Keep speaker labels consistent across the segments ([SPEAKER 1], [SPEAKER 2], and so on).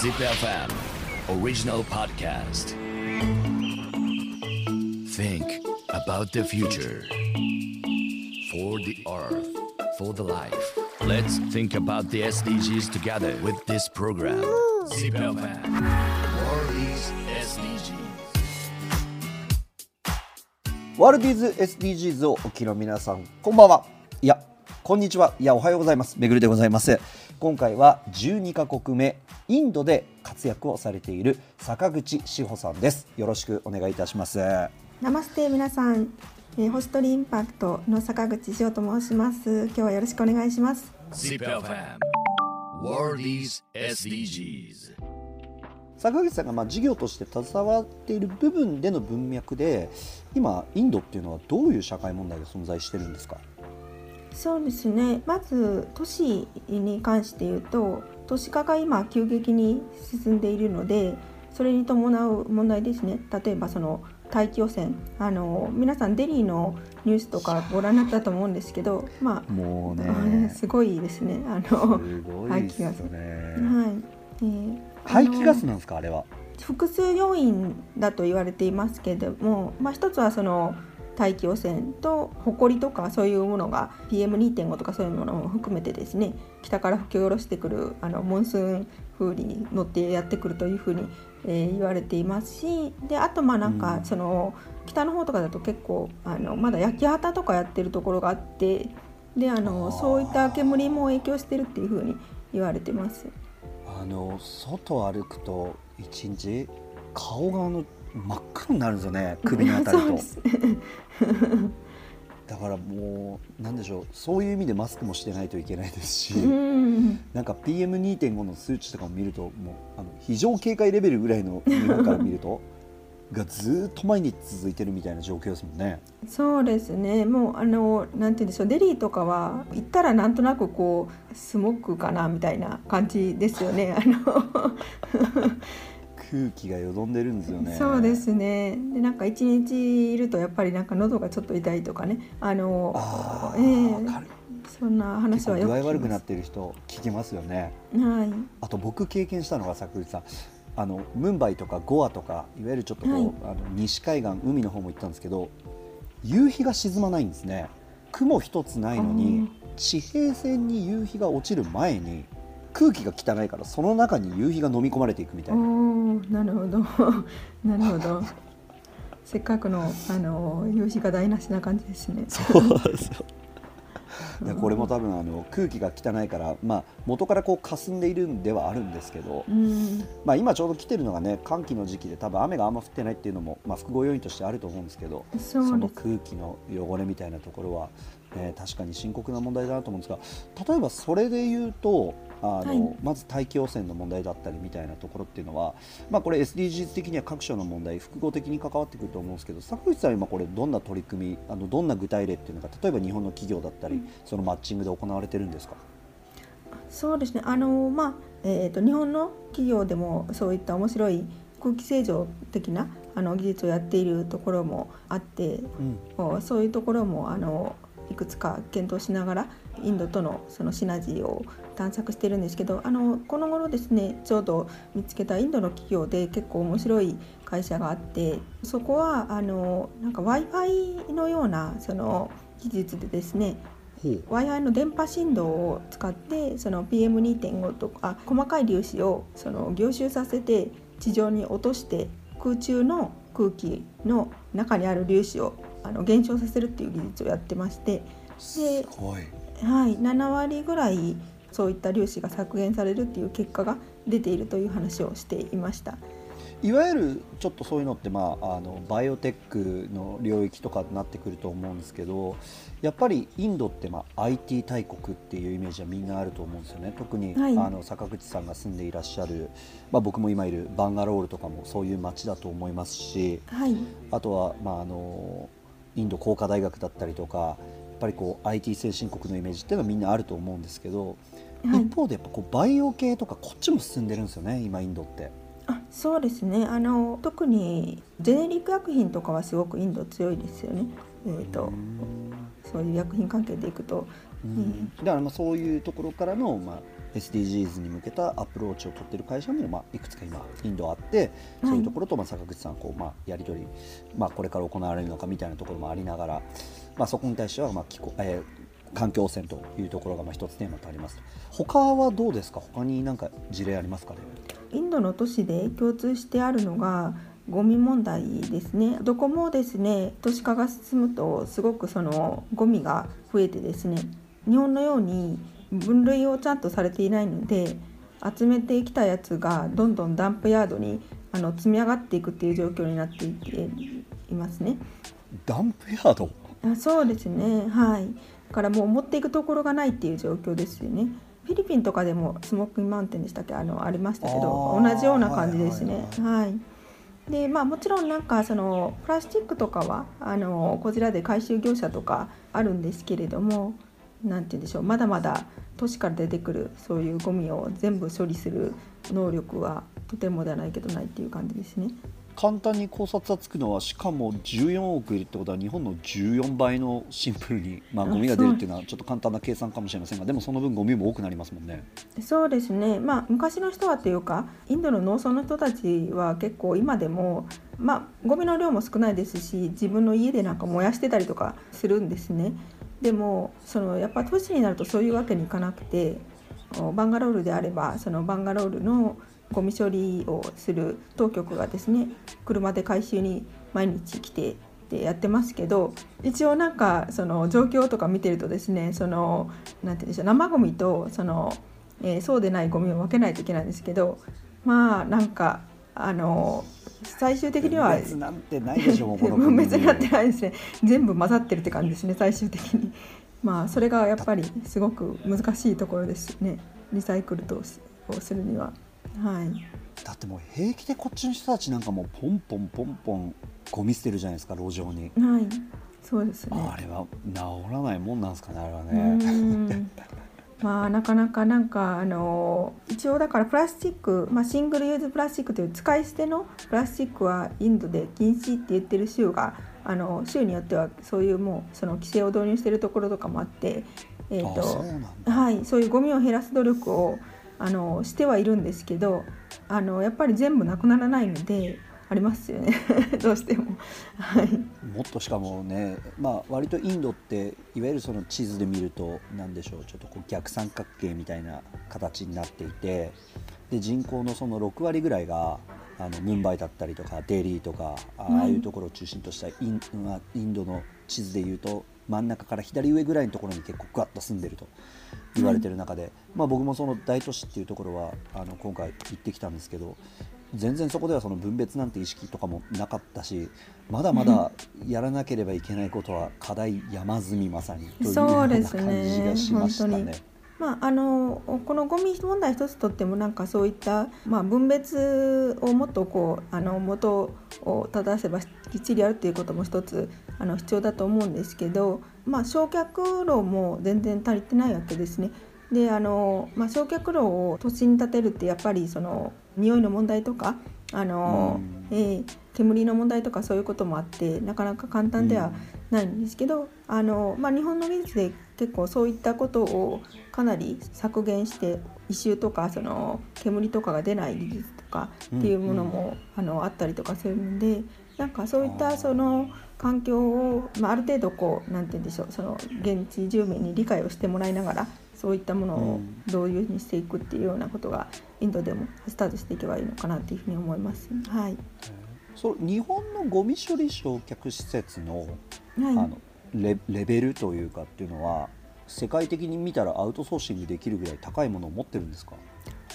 [SPEAKER 1] Zip FM original podcast. Think about the future. For the earth, for the life. Let's think about the SDGs together with this program. Zip FM World is SDGs.
[SPEAKER 2] ワールディーズ SDGs をお聞きの皆さん、こんばんは。いや、こんにちは。いや、おはようございます。めぐるでございます。今回は12カ国目、インドで活躍をされている坂口志保さんです。よろしくお願いいたします。
[SPEAKER 3] ナマステ皆さん、えー、ホストリインパクトの坂口翔と申します。今日はよろしくお願いします。
[SPEAKER 1] SDGs.
[SPEAKER 2] 坂口さんがまあ事業として携わっている部分での文脈で、今、インドっていうのはどういう社会問題が存在してるんですか？
[SPEAKER 3] そうですね。まず都市に関して言うと、都市化が今急激に進んでいるので、それに伴う問題ですね。例えばその大気汚染、あの皆さんデリーのニュースとかご覧になったと思うんですけど、まあ。
[SPEAKER 2] もう
[SPEAKER 3] あれ すごいですね。あの
[SPEAKER 2] すごいですよね。
[SPEAKER 3] はい。えー
[SPEAKER 2] 排気ガスなんですか、あれは。
[SPEAKER 3] 複数要因だと言われていますけれども、まあ、一つはその大気汚染と埃とかそういうものが PM2.5 とかそういうものも含めてですね北から吹き下ろしてくるあのモンスーン風に乗ってやってくるというふうに、えー言われていますしであとまあなん
[SPEAKER 2] うん
[SPEAKER 3] かその、北の方とかだと結構あのまだ焼き畑とかやってるところがあってであのそういった煙も影響してるっていうふうに言われてます。
[SPEAKER 2] あの外を歩くと一日顔があの真っ黒になるんですよね首に当たると だからもうなんでしょうそういう意味でマスクもしてないといけないですし、
[SPEAKER 3] うん
[SPEAKER 2] なんか PM2.5 の数値とかを見るともうあの非常警戒レベルぐらいの日本から見るとがずーっと毎日続いてるみたいな状況ですもんね。
[SPEAKER 3] そうですねもうあのなんて言うんでしょうデリーとかは行ったらなんとなくこうスモークかなみたいな感じですよね。あの
[SPEAKER 2] 空気がよどんでるんですよね。
[SPEAKER 3] そうですね。でなんか一日いるとやっぱりなんか喉がちょっと痛いとかね。あの
[SPEAKER 2] あ
[SPEAKER 3] ええ。
[SPEAKER 2] ー
[SPEAKER 3] そんな話はよく
[SPEAKER 2] 具合悪。くなってる人聞きますよね。
[SPEAKER 3] はい。
[SPEAKER 2] あと僕経験したのが坂口さん。あのムンバイとかゴアとかいわゆるちょっとこう、
[SPEAKER 3] はい。
[SPEAKER 2] あの西海岸海の方も行ったんですけど夕日が沈まないんですね。雲一つないのに地平線に夕日が落ちる前に空気が汚いからその中に夕日が飲み込まれていくみた
[SPEAKER 3] お
[SPEAKER 2] いな。
[SPEAKER 3] ーなるほど。なるほど。せっかくのあの夕日が台無しな感じですね。
[SPEAKER 2] そうですよでこれも多分あの空気が汚いから、まあ、元からこう霞んでいるんではあるんですけど、
[SPEAKER 3] うん。
[SPEAKER 2] まあ、今ちょうど来てるのがね寒気の時期で多分雨があんま降ってないっていうのも、まあ、複合要因としてあると思うんですけど
[SPEAKER 3] そ
[SPEAKER 2] の空気の汚れみたいなところは、えー確かに深刻な問題だなと思うんですが例えばそれで言うとあの、
[SPEAKER 3] はい。
[SPEAKER 2] まず大気汚染の問題だったりみたいなところっていうのは、まあ、これ SDGs 的には各所の問題複合的に関わってくると思うんですけど坂口さんは今これどんな取り組みあのどんな具体例っていうのが例えば日本の企業だったり、そのマッチングで行われてるんですか？
[SPEAKER 3] そうですね。あの、まあえー、と日本の企業でもそういった面白い空気清浄的なあの技術をやっているところもあって
[SPEAKER 2] うん。
[SPEAKER 3] そういうところもあのいくつか検討しながらインドとのそのシナジーを探索してるんですけどあのこの頃ですねちょうど見つけたインドの企業で結構面白い会社があってそこはあのなんか w i f i のようなその技術でですね w i f i の電波振動を使ってその PM2.5 とか細かい粒子をその凝集させて地上に落として空中の空気の中にある粒子をあの減少させるっていう技術をやってまして、
[SPEAKER 2] すごい。
[SPEAKER 3] はい、7割ぐらいそういった粒子が削減されるっていう結果が出ているという話をしていました。
[SPEAKER 2] いわゆるちょっとそういうのって、まあ、あのバイオテックの領域とかになってくると思うんですけどやっぱりインドって、まあ、IT 大国っていうイメージはみんなあると思うんですよね。特に、
[SPEAKER 3] はい。
[SPEAKER 2] あの坂口さんが住んでいらっしゃる、まあ、僕も今いるバンガロールとかもそういう街だと思いますし
[SPEAKER 3] はい、
[SPEAKER 2] あとは、まあ、あのインド工科大学だったりとかやっぱりこう IT 先進国のイメージっていうのはみんなあると思うんですけど、
[SPEAKER 3] はい。
[SPEAKER 2] 一方でやっぱこうバイオ系とかこっちも進んでるんですよね今インドって。
[SPEAKER 3] あそうですね。あの特にジェネリック薬品とかはすごくインド強いですよね。えー、とそういう薬品関係でいくと、
[SPEAKER 2] うん。だからまあそういうところからの、まあ、SDGs に向けたアプローチを取っている会社も、まあ、いくつか今インドあってそういうところと、まあ、坂口さんこう、まあ、やり取り、まあ、これから行われるのかみたいなところもありながら、まあ、そこに対しては、まあ気候えー、環境汚染というところがまあ一つテーマとあります。他はどうですか？他に何か事例ありますかね？
[SPEAKER 3] インドの都市で共通してあるのがゴミ問題ですね。どこもですね。都市化が進むとすごくそのゴミが増えてですね。日本のように分類をちゃんとされていないので集めてきたやつがどんどんダンプヤードにあの積み上がっていくっていう状況になっていていますね。
[SPEAKER 2] ダンプヤード？
[SPEAKER 3] あそうですねはいだからもう持っていくところがないっていう状況ですよね。フィリピンとかでもスモークインマウンテンでしたっけ？あのありましたけど同じような感じですね。はいでまあ、もちろんなんかそのプラスチックとかはあのこちらで回収業者とかあるんですけれども何て言うんでしょうまだまだ都市から出てくるそういうゴミを全部処理する能力はとてもではないけどないっていう感じですね。
[SPEAKER 2] 簡単に考察はつくのはしかも14億いるってことは日本の14倍のシンプルに、まあ、ゴミが出るっていうのはちょっと簡単な計算かもしれませんがでもその分ゴミも多くなりますもんね。
[SPEAKER 3] そうですね、まあ、昔の人はというかインドの農村の人たちは結構今でも、まあ、ゴミの量も少ないですし自分の家でなんか燃やしてたりとかするんですね。でもそのやっぱ都市になるとそういうわけにいかなくてバンガロールであればそのバンガロールのゴミ処理をする当局がですね車で回収に毎日来てでやってますけど一応なんかその状況とか見てるとですねそのなて言うんでしょう生ゴミとその、えー、そうでないゴミを分けないといけないんですけどまあなんかあの最終的には
[SPEAKER 2] 分別なんてないでしょう
[SPEAKER 3] 分 別になってないですね。全部混ざってるって感じですね最終的に。まあそれがやっぱりすごく難しいところですね。リサイクルとをするには。はい。
[SPEAKER 2] だってもう平気でこっちの人たちなんかもうポンポンポンポンゴミ捨てるじゃないですか路上に。
[SPEAKER 3] はい。そうですね。
[SPEAKER 2] あれは治らないもんなんですかねあれはね
[SPEAKER 3] まあなかなかなんかあの一応だからプラスチック、まあ、シングルユーズプラスチックという使い捨てのプラスチックはインドで禁止って言ってる州があの州によってはそういうもうその規制を導入してるところとかもあって、えーとはい、そういうゴミを減らす努力をあのしてはいるんですけどあのやっぱり全部なくならないのでありますよね。どうしても、はい、
[SPEAKER 2] もっとしかもね、まあ、割とインドっていわゆるその地図で見ると何でしょう。ちょっとこう逆三角形みたいな形になっていてで人口のその6割ぐらいがあのムンバイだったりとかデリーとかああいうところを中心としたイン,、まあ、インドの地図でいうと真ん中から左上ぐらいのところに結構グワッと住んでると言われてる中で、まあ、僕もその大都市っていうところはあの今回行ってきたんですけど全然そこではその分別なんて意識とかもなかったしまだまだやらなければいけないことは課題山積みまさにというような感じがしましたね。
[SPEAKER 3] まあ、あのこのゴミ問題一つとってもなんかそういった、まあ、分別をもっとこうあの元を正せばきっちりやるっていうことも一つあの必要だと思うんですけど、まあ、焼却炉も全然足りてないわけですね。であの、まあ、焼却炉を都心に建てるってやっぱりその匂いの問題とかあの、えー、煙の問題とかそういうこともあってなかなか簡単ではないんですけど、あのまあ、日本の技術で結構そういったことをかなり削減して異臭とかその煙とかが出ない技術とかっていうものも、あのあったりとかするのでなんかそういったその環境を、まあ、ある程度こうなんて言うんでしょうその現地住民に理解をしてもらいながらそういったものをどういうふうにしていくっていうようなことがインドでもスタートしていけばいいのかなというふうに思います。はい、
[SPEAKER 2] そ日本のゴミ処理焼却施設の,、はい、あのレレベルというかっていうのは世界的に見たらアウトソーシングできるぐらい高いものを持ってるんですか？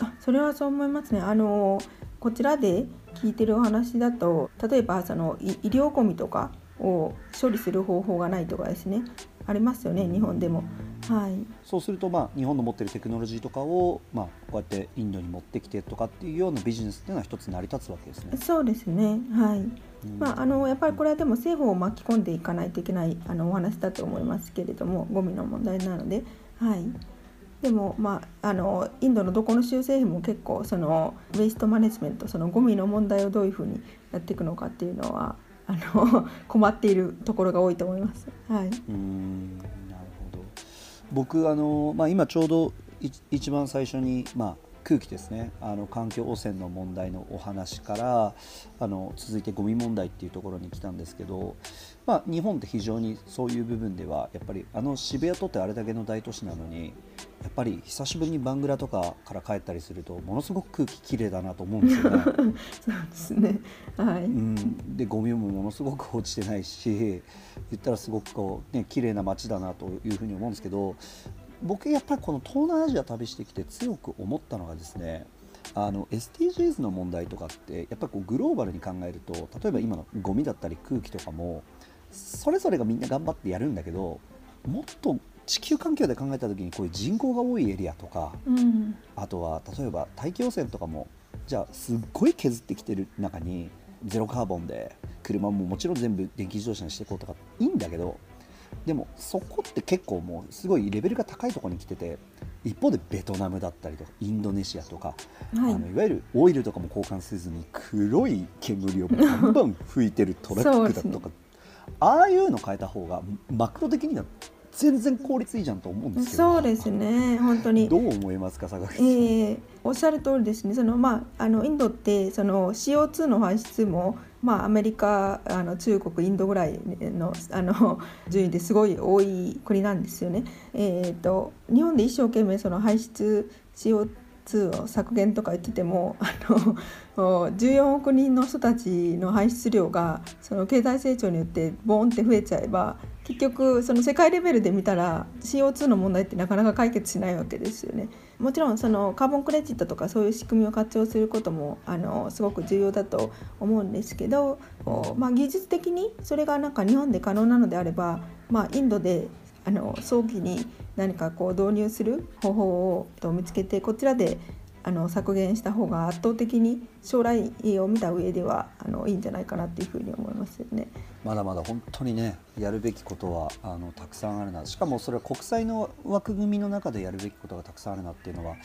[SPEAKER 3] あそれはそう思いますね。あのこちらで聞いてるお話だと例えばその医療ゴミとかを処理する方法がないとかですね。ありますよね日本でも。はい、
[SPEAKER 2] そうすると、まあ、日本の持ってるテクノロジーとかを、まあ、こうやってインドに持ってきてとかっていうようなビジネスっていうのは一つ成り立つわけですね。
[SPEAKER 3] そうですね、はい。まあ、あのやっぱりこれはでも政府を巻き込んでいかないといけないあのお話だと思いますけれどもゴミの問題なので、はい、でも、まあ、あのインドのどこの州政府も結構そのウェイストマネジメントそのゴミの問題をどういうふうにやっていくのかっていうのはあの困っているところが多いと思います。はい、
[SPEAKER 2] うんなるほど。僕あの、まあ、今ちょうど一番最初に、まあ、空気ですね。あの環境汚染の問題のお話からあの続いてゴミ問題っていうところに来たんですけど、まあ、日本って非常にそういう部分ではやっぱりあの渋谷とってあれだけの大都市なのにやっぱり久しぶりにバングラとかから帰ったりするとものすごく空気きれいだなと思うんですよね。
[SPEAKER 3] そうですね。はい、
[SPEAKER 2] うん、でゴミもものすごく落ちてないし言ったらすごくこうね綺麗な街だなというふうに思うんですけど僕やっぱりこの東南アジア旅してきて強く思ったのがですねあの SDGs の問題とかってやっぱりこうグローバルに考えると例えば今のゴミだったり空気とかもそれぞれがみんな頑張ってやるんだけどもっと地球環境で考えた時にこういう人口が多いエリアとか
[SPEAKER 3] うん。
[SPEAKER 2] あとは例えば大気汚染とかもじゃあすっごい削ってきてる中にゼロカーボンで車ももちろん全部電気自動車にしていこうとかいいんだけどでもそこって結構もうすごいレベルが高いところに来てて一方でベトナムだったりとかインドネシアとか、
[SPEAKER 3] はい。
[SPEAKER 2] あのいわゆるオイルとかも交換せずに黒い煙をバンバン吹いてるトラックだとか、
[SPEAKER 3] ね。
[SPEAKER 2] ああいうの変えた方がマクロ的には全然効率いいじゃんと思うんですけど
[SPEAKER 3] そうですね。本当に。
[SPEAKER 2] どう思いますか坂口さん。
[SPEAKER 3] えーおっしゃる通りですね。その、まあ、あのインドってその CO2 の排出も、まあ、アメリカあの中国インドぐらいのあの順位ですごい多い国なんですよね。えー、と日本で一生懸命その排出 CO2 を削減とか言っててもあの14億人の人たちの排出量がその経済成長によってボーンって増えちゃえば結局その世界レベルで見たら CO2 の問題ってなかなか解決しないわけですよね。もちろんそのカーボンクレジットとかそういう仕組みを活用することもあのすごく重要だと思うんですけど、おまあ、技術的にそれがなんか日本で可能なのであれば、まあ、インドであの早期に何かこう導入する方法をと見つけてこちらであの削減した方が圧倒的に将来を見た上ではあのいいんじゃないかなっていうふうに思いますよね。
[SPEAKER 2] まだまだ本当にねやるべきことはあのたくさんあるなしかもそれは国際の枠組みの中でやるべきことがたくさんあるなっていうのは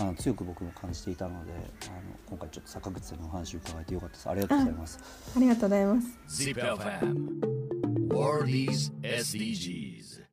[SPEAKER 2] あの強く僕も感じていたのであの今回ちょっと坂口さんのお話を伺えてよかったですありがとうございます。
[SPEAKER 3] ありがとうございます。
[SPEAKER 1] Zip FM. World is SDGs.